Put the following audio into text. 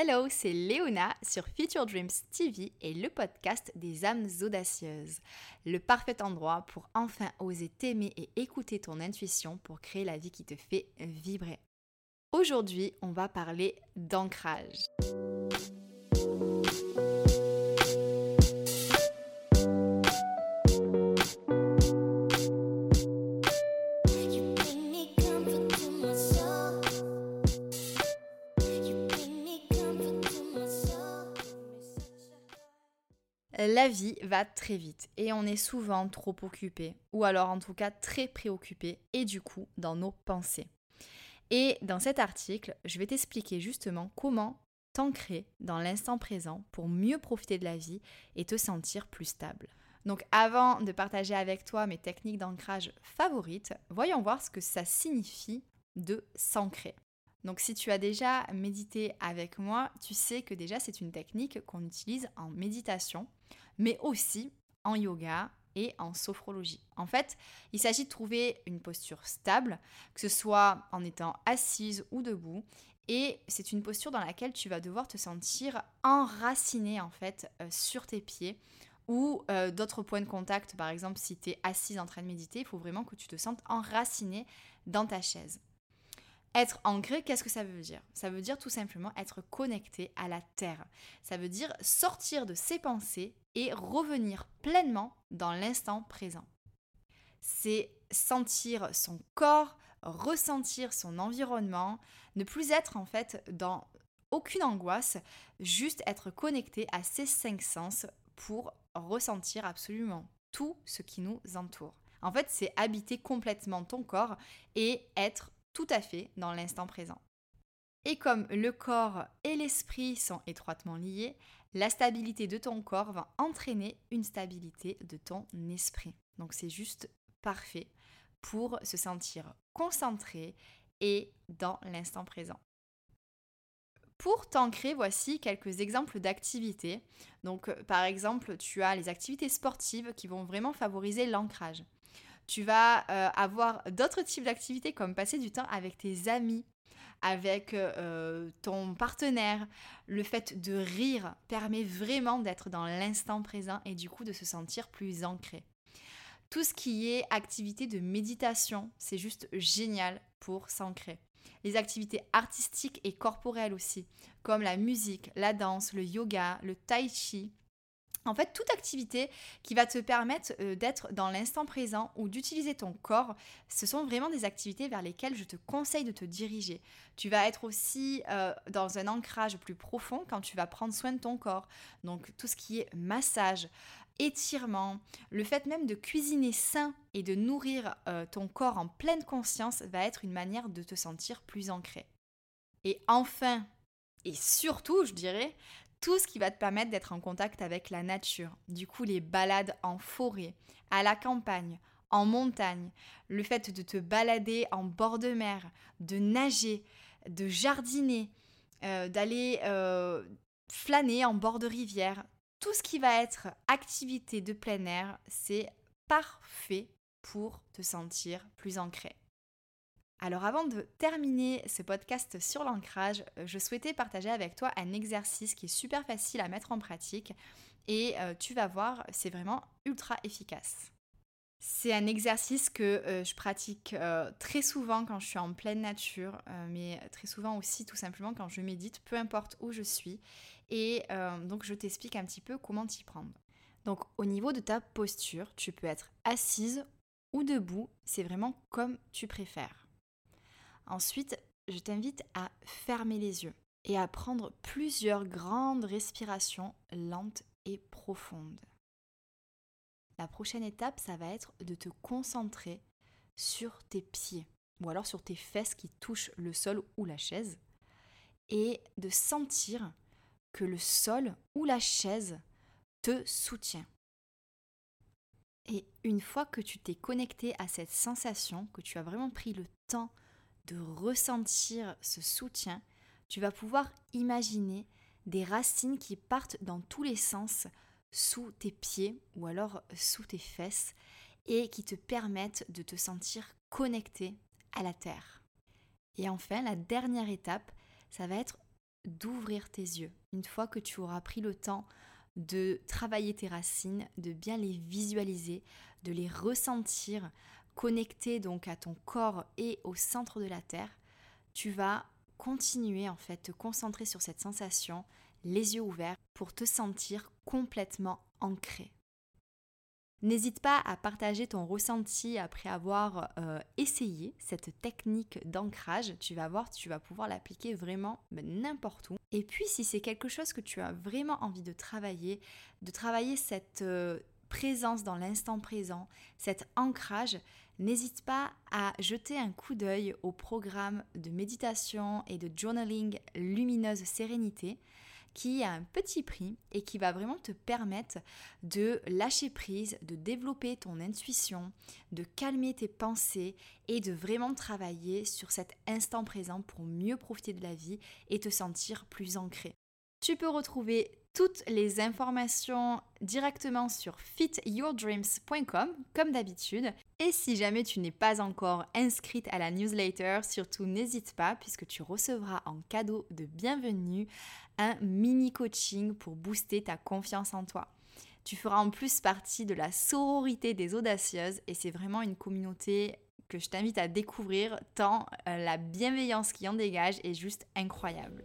Hello, c'est Léona sur Future Dreams TV et le podcast des âmes audacieuses. Le parfait endroit pour enfin oser t'aimer et écouter ton intuition pour créer la vie qui te fait vibrer. Aujourd'hui, on va parler d'ancrage. La vie va très vite et on est souvent trop occupé, ou alors en tout cas très préoccupé, et du coup dans nos pensées. Et dans cet article, je vais t'expliquer justement comment t'ancrer dans l'instant présent pour mieux profiter de la vie et te sentir plus stable. Donc avant de partager avec toi mes techniques d'ancrage favorites, voyons voir ce que ça signifie de s'ancrer. Donc si tu as déjà médité avec moi, tu sais que déjà c'est une technique qu'on utilise en méditation, mais aussi en yoga et en sophrologie. En fait, il s'agit de trouver une posture stable, que ce soit en étant assise ou debout, et c'est une posture dans laquelle tu vas devoir te sentir enraciné en fait euh, sur tes pieds ou euh, d'autres points de contact, par exemple si tu es assise en train de méditer, il faut vraiment que tu te sentes enraciné dans ta chaise. Être ancré, qu'est-ce que ça veut dire? Ça veut dire tout simplement être connecté à la terre. Ça veut dire sortir de ses pensées et revenir pleinement dans l'instant présent. C'est sentir son corps, ressentir son environnement, ne plus être en fait dans aucune angoisse, juste être connecté à ses cinq sens pour ressentir absolument tout ce qui nous entoure. En fait, c'est habiter complètement ton corps et être tout à fait dans l'instant présent. Et comme le corps et l'esprit sont étroitement liés, la stabilité de ton corps va entraîner une stabilité de ton esprit. Donc c'est juste parfait pour se sentir concentré et dans l'instant présent. Pour t'ancrer, voici quelques exemples d'activités. Donc par exemple, tu as les activités sportives qui vont vraiment favoriser l'ancrage. Tu vas euh, avoir d'autres types d'activités comme passer du temps avec tes amis, avec euh, ton partenaire. Le fait de rire permet vraiment d'être dans l'instant présent et du coup de se sentir plus ancré. Tout ce qui est activité de méditation, c'est juste génial pour s'ancrer. Les activités artistiques et corporelles aussi, comme la musique, la danse, le yoga, le tai chi, en fait, toute activité qui va te permettre euh, d'être dans l'instant présent ou d'utiliser ton corps, ce sont vraiment des activités vers lesquelles je te conseille de te diriger. Tu vas être aussi euh, dans un ancrage plus profond quand tu vas prendre soin de ton corps. Donc tout ce qui est massage, étirement, le fait même de cuisiner sain et de nourrir euh, ton corps en pleine conscience va être une manière de te sentir plus ancré. Et enfin, et surtout, je dirais, tout ce qui va te permettre d'être en contact avec la nature. Du coup, les balades en forêt, à la campagne, en montagne, le fait de te balader en bord de mer, de nager, de jardiner, euh, d'aller euh, flâner en bord de rivière, tout ce qui va être activité de plein air, c'est parfait pour te sentir plus ancré. Alors avant de terminer ce podcast sur l'ancrage, euh, je souhaitais partager avec toi un exercice qui est super facile à mettre en pratique et euh, tu vas voir, c'est vraiment ultra efficace. C'est un exercice que euh, je pratique très souvent quand je suis en pleine nature, mais très souvent aussi tout simplement quand je médite, peu importe où je suis. Et donc je t'explique un petit peu comment t'y prendre. Donc au niveau de ta posture, tu peux être assise ou debout, c'est vraiment comme tu préfères. Ensuite, je t'invite à fermer les yeux et à prendre plusieurs grandes respirations lentes et profondes. La prochaine étape, ça va être de te concentrer sur tes pieds ou alors sur tes fesses qui touchent le sol ou la chaise et de sentir que le sol ou la chaise te soutient. Et une fois que tu t'es connecté à cette sensation, que tu as vraiment pris le temps de ressentir ce soutien, tu vas pouvoir imaginer des racines qui partent dans tous les sens sous tes pieds ou alors sous tes fesses et qui te permettent de te sentir connecté à la terre. Et enfin, la dernière étape, ça va être d'ouvrir tes yeux, une fois que tu auras pris le temps de travailler tes racines, de bien les visualiser, de les ressentir, connecter donc à ton corps et au centre de la Terre, tu vas continuer en fait, te concentrer sur cette sensation, les yeux ouverts, pour te sentir complètement ancré. N'hésite pas à partager ton ressenti après avoir euh, essayé cette technique d'ancrage. Tu vas voir, tu vas pouvoir l'appliquer vraiment n'importe où. Et puis si c'est quelque chose que tu as vraiment envie de travailler, de travailler cette euh, présence dans l'instant présent, cet ancrage, n'hésite pas à jeter un coup d'œil au programme de méditation et de journaling Lumineuse Sérénité qui a un petit prix et qui va vraiment te permettre de lâcher prise, de développer ton intuition, de calmer tes pensées et de vraiment travailler sur cet instant présent pour mieux profiter de la vie et te sentir plus ancré. Tu peux retrouver toutes les informations directement sur fityourdreams.com comme d'habitude. Et si jamais tu n'es pas encore inscrite à la newsletter, surtout n'hésite pas puisque tu recevras en cadeau de bienvenue un mini coaching pour booster ta confiance en toi. Tu feras en plus partie de la sororité des audacieuses et c'est vraiment une communauté que je t'invite à découvrir tant euh, la bienveillance qui en dégage est juste incroyable.